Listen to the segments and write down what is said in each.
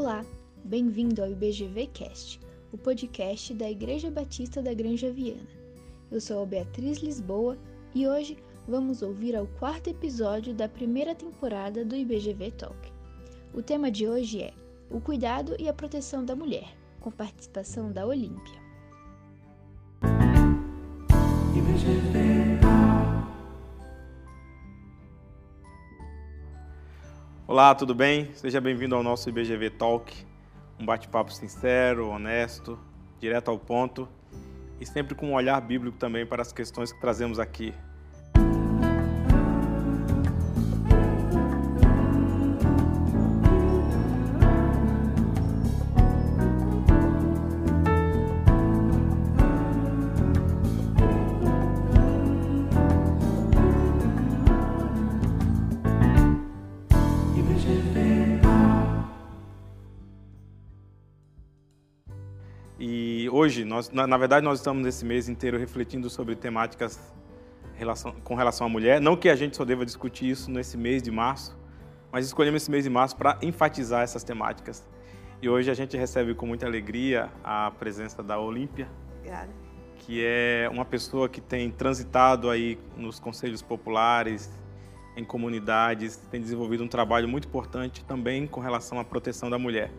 Olá, bem-vindo ao IBGV Cast, o podcast da Igreja Batista da Granja Viana. Eu sou a Beatriz Lisboa e hoje vamos ouvir ao quarto episódio da primeira temporada do IBGV Talk. O tema de hoje é o cuidado e a proteção da mulher, com participação da Olímpia. Olá, tudo bem? Seja bem-vindo ao nosso IBGV Talk, um bate-papo sincero, honesto, direto ao ponto e sempre com um olhar bíblico também para as questões que trazemos aqui. Hoje, nós, na, na, verdade, nós estamos esse mês inteiro refletindo sobre temáticas relação, com relação à mulher. Não que a gente só deva discutir isso nesse mês de março, mas escolhemos esse mês de março para enfatizar essas temáticas. E hoje a gente recebe com muita alegria a presença da Olímpia, que é uma pessoa que tem transitado aí nos conselhos populares, em comunidades, tem desenvolvido um trabalho muito importante também com relação à proteção da mulher.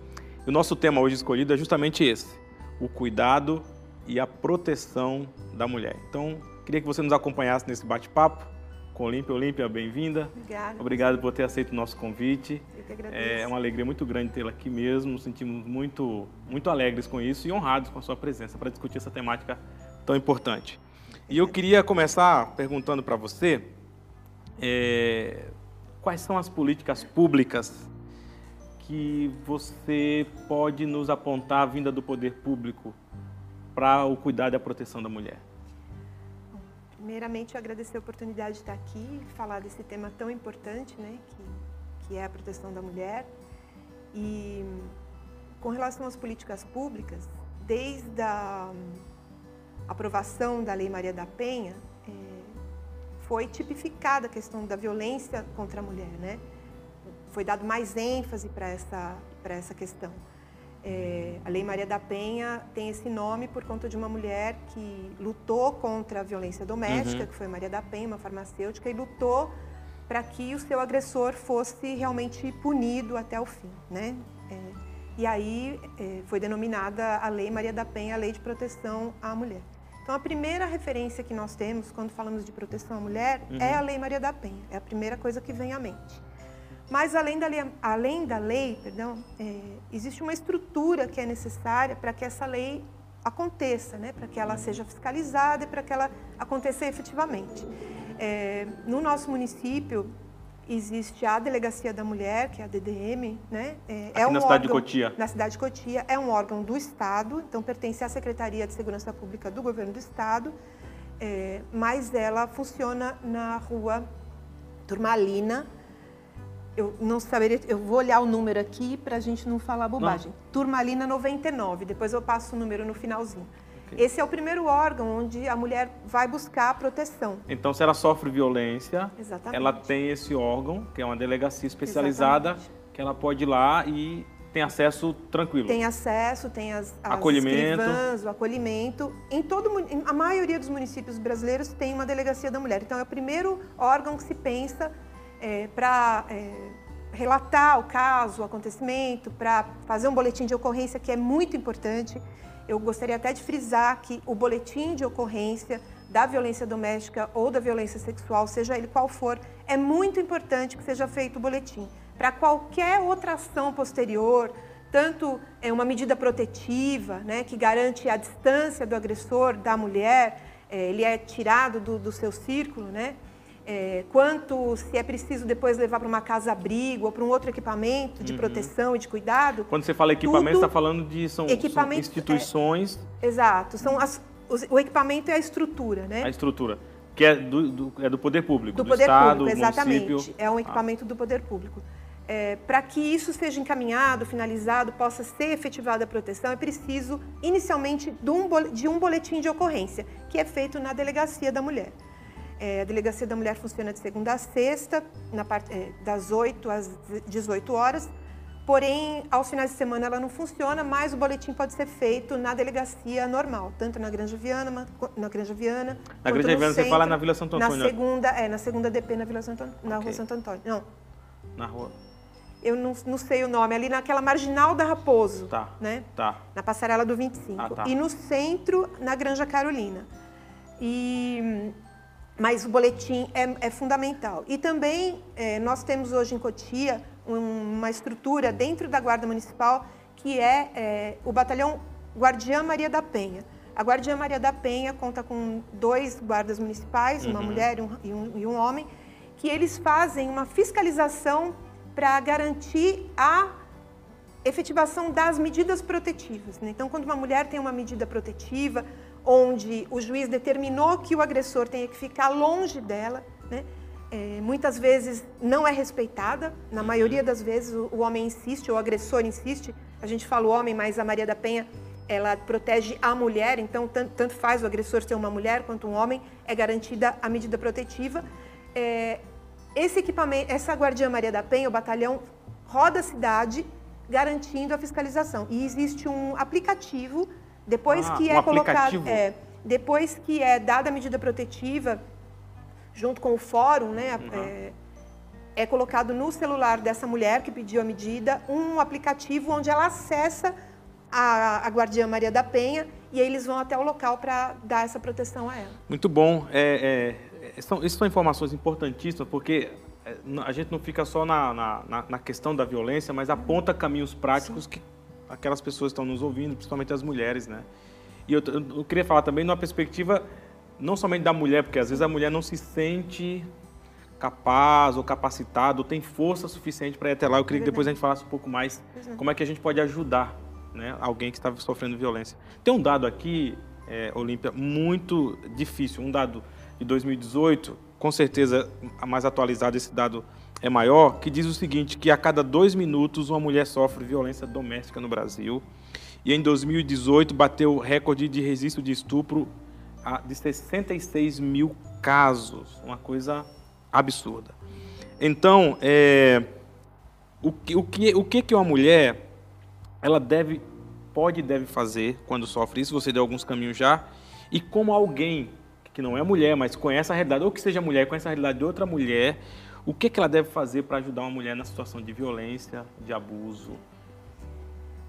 E o nosso tema hoje escolhido é justamente esse: o cuidado e a proteção da mulher. Então, queria que você nos acompanhasse nesse bate-papo com Olímpia. Olímpia, bem-vinda. Obrigada. Obrigado por ter aceito o nosso convite. Eu que agradeço. É uma alegria muito grande tê-la aqui mesmo. Nos sentimos muito, muito alegres com isso e honrados com a sua presença para discutir essa temática tão importante. E eu queria começar perguntando para você é, quais são as políticas públicas que você pode nos apontar a vinda do poder público para o cuidado e a proteção da mulher? Primeiramente, eu agradecer a oportunidade de estar aqui falar desse tema tão importante, né, que, que é a proteção da mulher. E com relação às políticas públicas, desde a aprovação da Lei Maria da Penha, é, foi tipificada a questão da violência contra a mulher, né? Foi dado mais ênfase para essa, essa questão. É, a Lei Maria da Penha tem esse nome por conta de uma mulher que lutou contra a violência doméstica, uhum. que foi Maria da Penha, uma farmacêutica, e lutou para que o seu agressor fosse realmente punido até o fim. Né? É, e aí é, foi denominada a Lei Maria da Penha, a Lei de Proteção à Mulher. Então, a primeira referência que nós temos quando falamos de proteção à mulher uhum. é a Lei Maria da Penha. É a primeira coisa que vem à mente. Mas além da lei, além da lei perdão, é, existe uma estrutura que é necessária para que essa lei aconteça, né? para que ela seja fiscalizada e para que ela aconteça efetivamente. É, no nosso município existe a Delegacia da Mulher, que é a DDM, né? É, é um na cidade órgão, de Cotia. Na cidade de Cotia, é um órgão do Estado, então pertence à Secretaria de Segurança Pública do Governo do Estado, é, mas ela funciona na rua Turmalina, eu não saberia, eu vou olhar o número aqui para a gente não falar bobagem. Não. Turmalina 99, depois eu passo o número no finalzinho. Okay. Esse é o primeiro órgão onde a mulher vai buscar proteção. Então, se ela sofre violência, Exatamente. ela tem esse órgão, que é uma delegacia especializada, Exatamente. que ela pode ir lá e tem acesso tranquilo. Tem acesso, tem as, as acolhimento. Escrivãs, o acolhimento. Em todo, a maioria dos municípios brasileiros tem uma delegacia da mulher. Então, é o primeiro órgão que se pensa é, para é, relatar o caso, o acontecimento, para fazer um boletim de ocorrência que é muito importante. Eu gostaria até de frisar que o boletim de ocorrência da violência doméstica ou da violência sexual, seja ele qual for, é muito importante que seja feito o boletim. Para qualquer outra ação posterior, tanto é uma medida protetiva, né, que garante a distância do agressor da mulher, é, ele é tirado do, do seu círculo, né, é, quanto se é preciso depois levar para uma casa-abrigo ou para um outro equipamento de uhum. proteção e de cuidado. Quando você fala equipamento, você está falando de são, são instituições. É, exato, são as, os, o equipamento é a estrutura, né? A estrutura. Que é do, do é do poder público, do, do poder Estado, público, exatamente. Município. É um ah. equipamento ah. do poder público. É, para que isso seja encaminhado, finalizado, possa ser efetivada a proteção, é preciso, inicialmente, de um boletim de ocorrência, que é feito na delegacia da mulher. É, a Delegacia da Mulher funciona de segunda a sexta, na parte, é, das 8 às 18 horas, Porém, aos finais de semana ela não funciona, mas o boletim pode ser feito na delegacia normal, tanto na Granja Viana, na Granja Viana. Na Granja Viana você fala na Vila Santo Antônio? Na segunda, é, na segunda DP na Vila Santo, na okay. Rua Santo Antônio. Não. Na rua. Eu não, não, sei o nome, ali naquela marginal da Raposo. Tá. Né? Tá. Na passarela do 25. Ah, tá. E no centro, na Granja Carolina. E mas o boletim é, é fundamental. E também é, nós temos hoje em Cotia uma estrutura dentro da Guarda Municipal que é, é, o batalhão Guardiã Maria da Penha. A Guardiã Maria da Penha conta com dois guardas municipais, uma uhum. mulher e um, e, um, e um homem, que eles fazem uma fiscalização para garantir a efetivação das medidas protetivas. Né? Então, quando uma mulher tem uma medida protetiva, onde o juiz determinou que o agressor tenha que ficar longe dela, né? É, muitas vezes não é respeitada, na maioria das vezes o, o, homem insiste, o agressor insiste, a gente fala o homem, mas a Maria da Penha, ela protege a mulher, então tanto, tanto faz o agressor ser uma mulher quanto um homem, é garantida a medida protetiva. É, esse equipamento, essa Guardiã Maria da Penha, o batalhão, roda a cidade garantindo a fiscalização. E existe um aplicativo depois ah, que um é colocado, é, depois que é dada a medida protetiva, junto com o fórum, né, uhum. é, é colocado no celular dessa mulher que pediu a medida um aplicativo onde ela acessa a, a Guardiã Maria da Penha e aí eles vão até o local para dar essa proteção a ela. Muito bom. É, é, são, isso são informações importantíssimas porque é, a gente não fica só na, na, na questão da violência, mas aponta caminhos práticos Sim. que aquelas pessoas que estão nos ouvindo, principalmente as mulheres, né? E eu, eu queria falar também numa perspectiva não somente da mulher, porque às vezes a mulher não se sente capaz ou capacitado, ou tem força suficiente para ir até lá. Eu queria que depois a gente falasse um pouco mais como é que a gente pode ajudar né, alguém que está sofrendo violência. Tem um dado aqui, é, Olímpia, muito difícil, um dado de 2018, com certeza mais atualizado esse dado é maior, que diz o seguinte, que a cada dois minutos uma mulher sofre violência doméstica no Brasil. E em 2018 bateu o recorde de registro de estupro de 66 mil casos, uma coisa absurda. Então, é, o, que, o, que, o que que uma mulher ela deve, pode e deve fazer quando sofre isso? Você deu alguns caminhos já. E como alguém que não é mulher, mas conhece a realidade, ou que seja mulher, conhece a realidade de outra mulher, o que, que ela deve fazer para ajudar uma mulher na situação de violência, de abuso?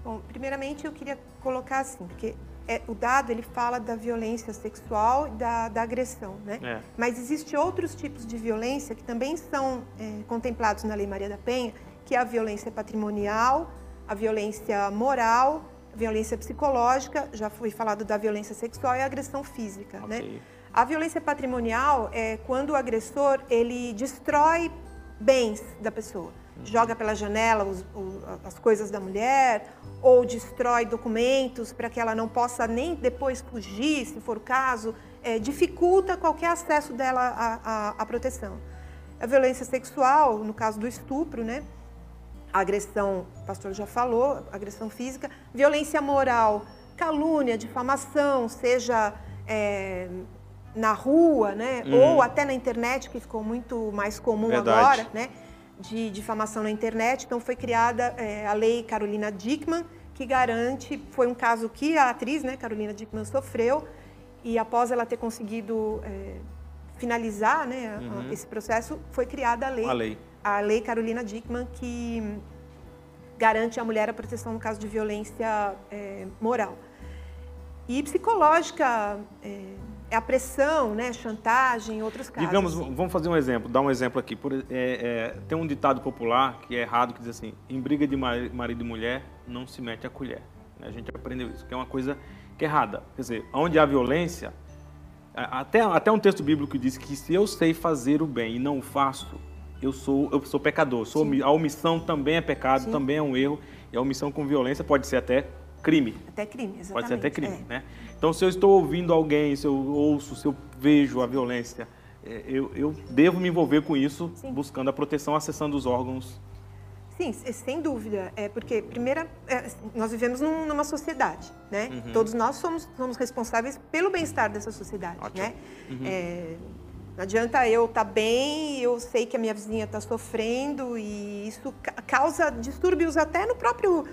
Bom, primeiramente eu queria colocar assim, porque é, o dado ele fala da violência sexual e da, da agressão, né? É. Mas existem outros tipos de violência que também são é, contemplados na Lei Maria da Penha, que é a violência patrimonial, a violência moral, violência psicológica, já foi falado da violência sexual e a agressão física, né? okay. né? A violência patrimonial é quando o agressor ele destrói bens da pessoa, uhum. joga pela janela os, os, as coisas da mulher ou destrói documentos para que ela não possa nem depois fugir, se for o caso, é, dificulta qualquer acesso dela à, à, à proteção. A violência sexual, no caso do estupro, né? Agressão, o pastor já falou, agressão física, violência moral, calúnia, difamação, seja é, na rua, né? Hum. Ou até na internet, que ficou muito mais comum Verdade. agora, né? De difamação na internet. Então foi criada é, a lei Carolina Dickman, que garante, foi um caso que a atriz, né, Carolina Dickman, sofreu, e após ela ter conseguido é, finalizar né, uhum. esse processo, foi criada a lei, a lei, a lei Carolina Dickman, que garante à mulher a proteção no caso de violência é, moral. E psicológica, é, é a pressão, né, chantagem, outros casos. Digamos, vamos fazer um exemplo, dar um exemplo aqui. Por, é, é, tem um ditado popular que é errado, que diz assim, em briga de marido e mulher, não se mete a colher. A gente aprendeu isso, que é uma coisa que é errada. Quer dizer, onde há violência, até, até um texto bíblico diz que se eu sei fazer o bem e não o faço, eu sou, eu sou pecador. Sou, a omissão também é pecado, Sim. também é um erro. E a omissão com violência pode ser até crime. Até crime, exatamente. Pode ser até crime, é. né? Então, se eu estou ouvindo alguém, se eu ouço, se eu vejo a violência, é, eu, eu devo me envolver com isso, Sim. buscando a proteção, acessando os órgãos. Sim, sem dúvida. É porque, primeiro, é, nós vivemos num, numa sociedade, né? Uhum. Todos nós somos, somos responsáveis pelo bem-estar dessa sociedade, Ótimo. né? Uhum. É, Não adianta eu estar tá bem, eu sei que a minha vizinha está sofrendo e isso causa distúrbios até no próprio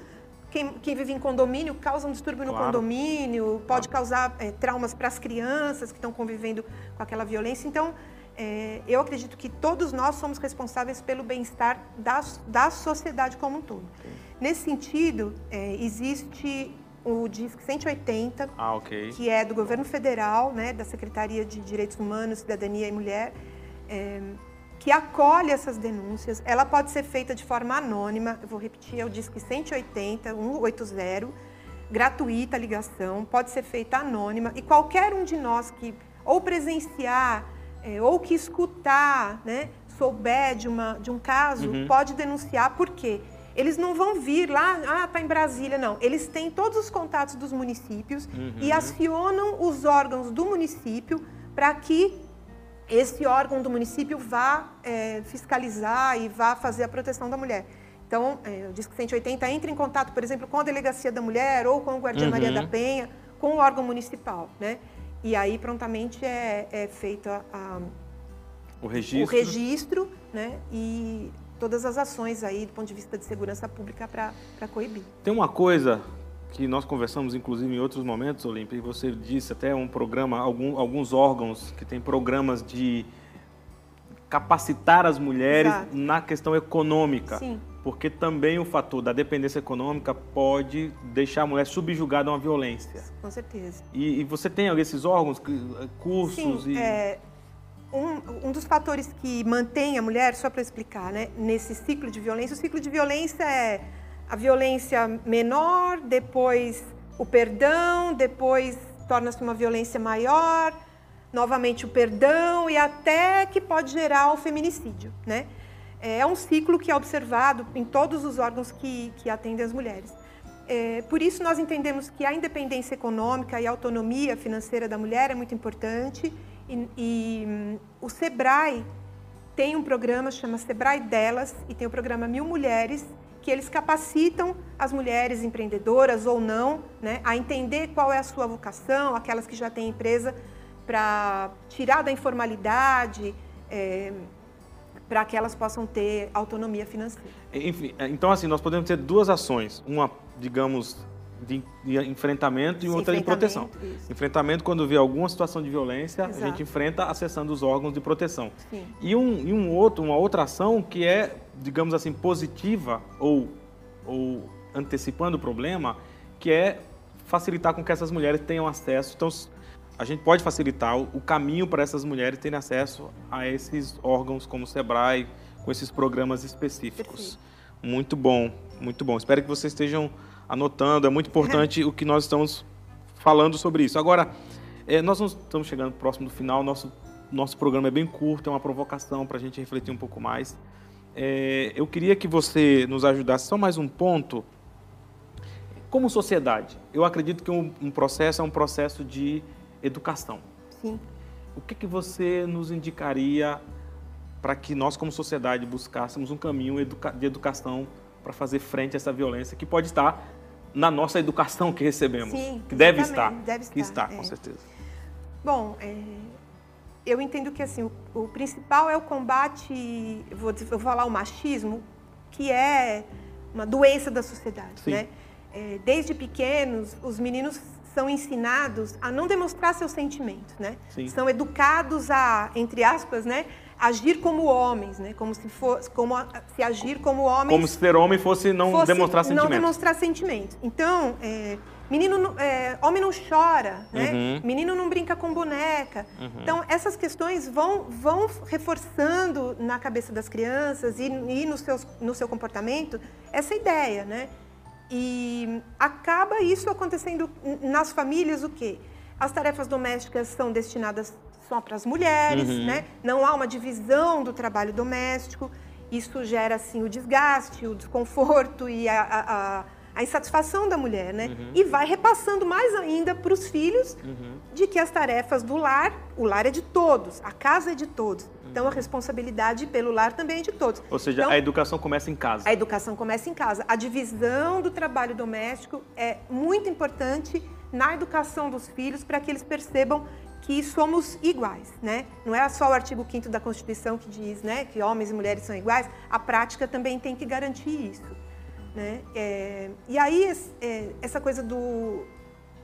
quem, quem, vive em condomínio causa um distúrbio no condomínio, pode causar é, traumas para as crianças que estão convivendo com aquela violência. Então, é, eu acredito que todos nós somos responsáveis pelo bem-estar da, da sociedade como um todo. Sim. Nesse sentido, é, existe o DISC 180, ah, okay. que é do governo federal, né, da Secretaria de Direitos Humanos, Cidadania e Mulher, é, que acolhe essas denúncias. Ela pode ser feita de forma anônima, eu vou repetir, é o DISC 180, 180, gratuita a ligação, pode ser feita anônima e qualquer um de nós que ou presenciar é, ou que escutar, né, souber de, uma, de um caso, uhum. pode denunciar, por quê? Eles não vão vir lá, ah, tá em Brasília, não. Eles têm todos os contatos dos municípios uhum. e acionam os órgãos do município para que esse órgão do município vá é, fiscalizar e vá fazer a proteção da mulher. Então, é, o Disque 180 entra em contato, por exemplo, com a Delegacia da Mulher ou com o Guardia uhum. Maria da Penha, com o órgão municipal, né? E aí, prontamente, é, é feito a, a, o registro, o registro né? E todas as ações aí do ponto de vista de segurança pública para coibir. Tem uma coisa que nós conversamos inclusive em outros momentos, Olímpia, e você disse até um programa, algum, alguns órgãos que têm programas de capacitar as mulheres Exato. na questão econômica. Sim. Porque também o fator da dependência econômica pode deixar a mulher subjugada a uma violência. Com certeza. E, e você tem esses órgãos, cursos Sim, e... É, um, um dos fatores que mantém a mulher, só para explicar, né, nesse ciclo de violência, o ciclo de violência é a violência menor, depois o perdão, depois torna-se uma violência maior, novamente o perdão e até que pode gerar o feminicídio, né? É um ciclo que é observado em todos os órgãos que, que atendem as mulheres. É, por isso, nós entendemos que a independência econômica e a autonomia financeira da mulher é muito importante e, e um, o SEBRAE tem um programa, chama SEBRAE Delas, e tem o programa Mil Mulheres, que eles capacitam as mulheres empreendedoras ou não né, a entender qual é a sua vocação, aquelas que já têm empresa, para tirar da informalidade, é, para que elas possam ter autonomia financeira. Enfim, então assim, nós podemos ter duas ações. Uma, digamos, de, de enfrentamento e Sim, outra de proteção. Isso. Enfrentamento, quando vê alguma situação de violência, Exato. a gente enfrenta acessando os órgãos de proteção. Sim. E, um, e um outro, uma outra ação que é, digamos assim, positiva ou, ou antecipando o problema, que é facilitar com que essas mulheres tenham acesso. Então, a gente pode facilitar o caminho para essas mulheres terem acesso a esses órgãos como o SEBRAE, com esses programas específicos. Perfeito. Muito bom, muito bom. Espero que vocês estejam anotando. É muito importante o que nós estamos falando sobre isso. Agora, é, nós estamos chegando próximo do final. Nosso, nosso programa é bem curto, é uma provocação para a gente refletir um pouco mais. É, eu queria que você nos ajudasse só mais um ponto. Como sociedade, eu acredito que um, um processo é um processo de educação. Sim. O que, que você nos indicaria para que nós, como sociedade, buscássemos um caminho de educação para fazer frente a essa violência que pode estar na nossa educação que recebemos. Sim, que deve estar. Deve estar. Que está, é. com certeza. Bom, é, eu entendo que assim, o, o, principal é o combate, vou, vou falar o machismo, que é uma doença da sociedade. Sim. Né? É, desde pequenos, os meninos são ensinados a não demonstrar seus sentimentos, né? Sim. São educados a, entre aspas, né, agir como homens, né? Como se fosse, como se agir como homens. Como se ser homem fosse não fosse demonstrar sentimentos. Não demonstrar sentimentos. Então, é, menino, é, homem não chora, né? Uhum. Menino não brinca com boneca. Uhum. Então, essas questões vão, vão reforçando na cabeça das crianças e, e no, seus, no seu comportamento essa ideia, né? E acaba isso acontecendo nas famílias o quê? As tarefas domésticas são destinadas só para as mulheres, uhum. né? Não há uma divisão do trabalho doméstico. Isso gera assim o desgaste, o desconforto e a, a, a insatisfação da mulher, né? Uhum. E vai repassando mais ainda para os filhos uhum. de que as tarefas do lar, o lar é de todos, a casa é de todos. Então a responsabilidade pelo lar também é de todos. Ou seja, então, a educação começa em casa. A educação começa em casa. A divisão do trabalho doméstico é muito importante na educação dos filhos para que eles percebam que somos iguais, né? Não é só o artigo 5 da Constituição que diz, né, que homens e mulheres são iguais. A prática também tem que garantir isso, né? É, e aí é, essa coisa do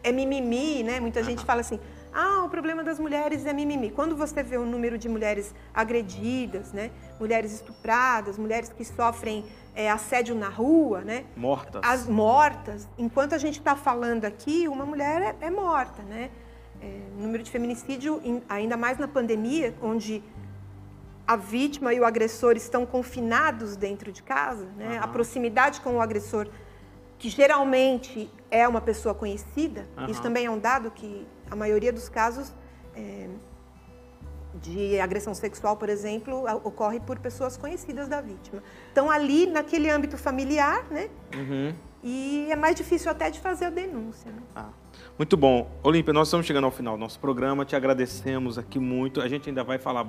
é mimimi, né? Muita uhum. gente fala assim, ah, o problema das mulheres é mimimi. Quando você vê o número de mulheres agredidas, né? mulheres estupradas, mulheres que sofrem é, assédio na rua, né? Mortas. As mortas. Enquanto a gente está falando aqui, uma mulher é, é morta, né? É, número de feminicídio, ainda mais na pandemia, onde a vítima e o agressor estão confinados dentro de casa, né? Uhum. A proximidade com o agressor, que geralmente é uma pessoa conhecida, uhum. isso também é um dado que a maioria dos casos é, de agressão sexual, por exemplo, ocorre por pessoas conhecidas da vítima. Então, ali, naquele âmbito familiar, né? Uhum. E é mais difícil até de fazer a denúncia. Né? Ah, muito bom. Olímpia, nós estamos chegando ao final do nosso programa. Te agradecemos aqui muito. A gente ainda vai falar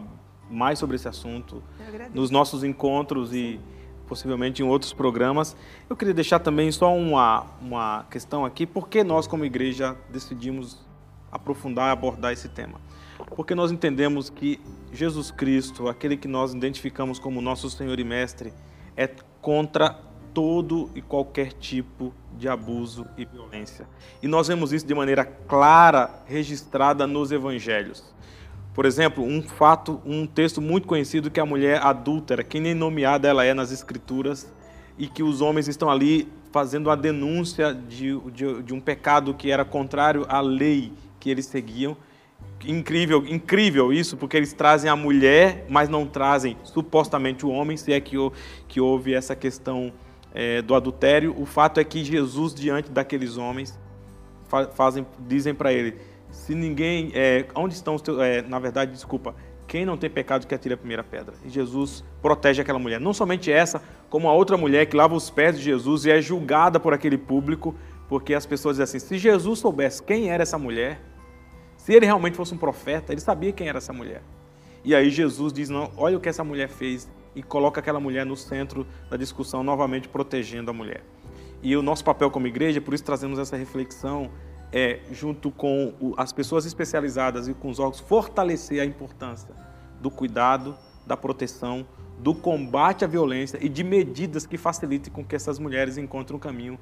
mais sobre esse assunto nos nossos encontros e possivelmente em outros programas. Eu queria deixar também só uma, uma questão aqui. Por que nós, como igreja, decidimos aprofundar e abordar esse tema. Porque nós entendemos que Jesus Cristo, aquele que nós identificamos como nosso Senhor e Mestre, é contra todo e qualquer tipo de abuso e violência. E nós vemos isso de maneira clara, registrada nos evangelhos. Por exemplo, um fato, um texto muito conhecido que a mulher adúltera, que nem nomeada ela é nas escrituras, e que os homens estão ali fazendo a denúncia de, de, de um pecado que era contrário à lei que eles seguiam. Incrível, incrível isso, porque eles trazem a mulher, mas não trazem supostamente o homem, se é que, que houve essa questão é, do adultério. O fato é que Jesus, diante daqueles homens, fazem, dizem para ele: se ninguém. É, onde estão os teus. É, na verdade, desculpa. Quem não tem pecado que atire a primeira pedra. E Jesus protege aquela mulher. Não somente essa, como a outra mulher que lava os pés de Jesus e é julgada por aquele público, porque as pessoas dizem assim: se Jesus soubesse quem era essa mulher, se ele realmente fosse um profeta, ele sabia quem era essa mulher. E aí Jesus diz: não, olha o que essa mulher fez e coloca aquela mulher no centro da discussão, novamente protegendo a mulher. E o nosso papel como igreja, por isso trazemos essa reflexão, é, junto com as pessoas especializadas e com os órgãos, fortalecer a importância do cuidado, da proteção, do combate à violência e de medidas que facilitem com que essas mulheres encontrem um caminho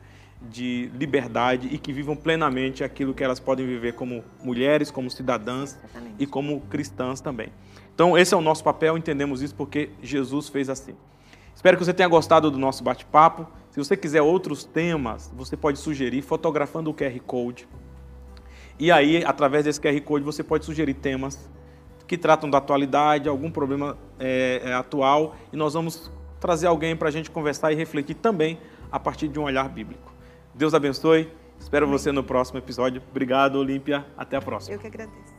de liberdade e que vivam plenamente aquilo que elas podem viver como mulheres, como cidadãs Exatamente. e como cristãs também. Então, esse é o nosso papel, entendemos isso porque Jesus fez assim. Espero que você tenha gostado do nosso bate-papo. Se você quiser outros temas, você pode sugerir fotografando o QR Code. E aí, através desse QR Code, você pode sugerir temas que tratam da atualidade, algum problema é, é, atual, e nós vamos trazer alguém para a gente conversar e refletir também a partir de um olhar bíblico. Deus abençoe. Espero Amém. você no próximo episódio. Obrigado, Olímpia. Até a próxima. Eu que agradeço.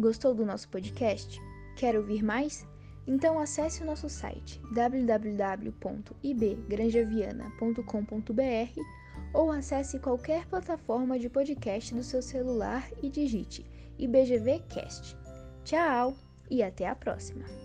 Gostou do nosso podcast? Quer ouvir mais? Então acesse o nosso site www.ibgranjaviana.com.br ou acesse qualquer plataforma de podcast do seu celular e digite IBGV Cast. Tchau e até a próxima!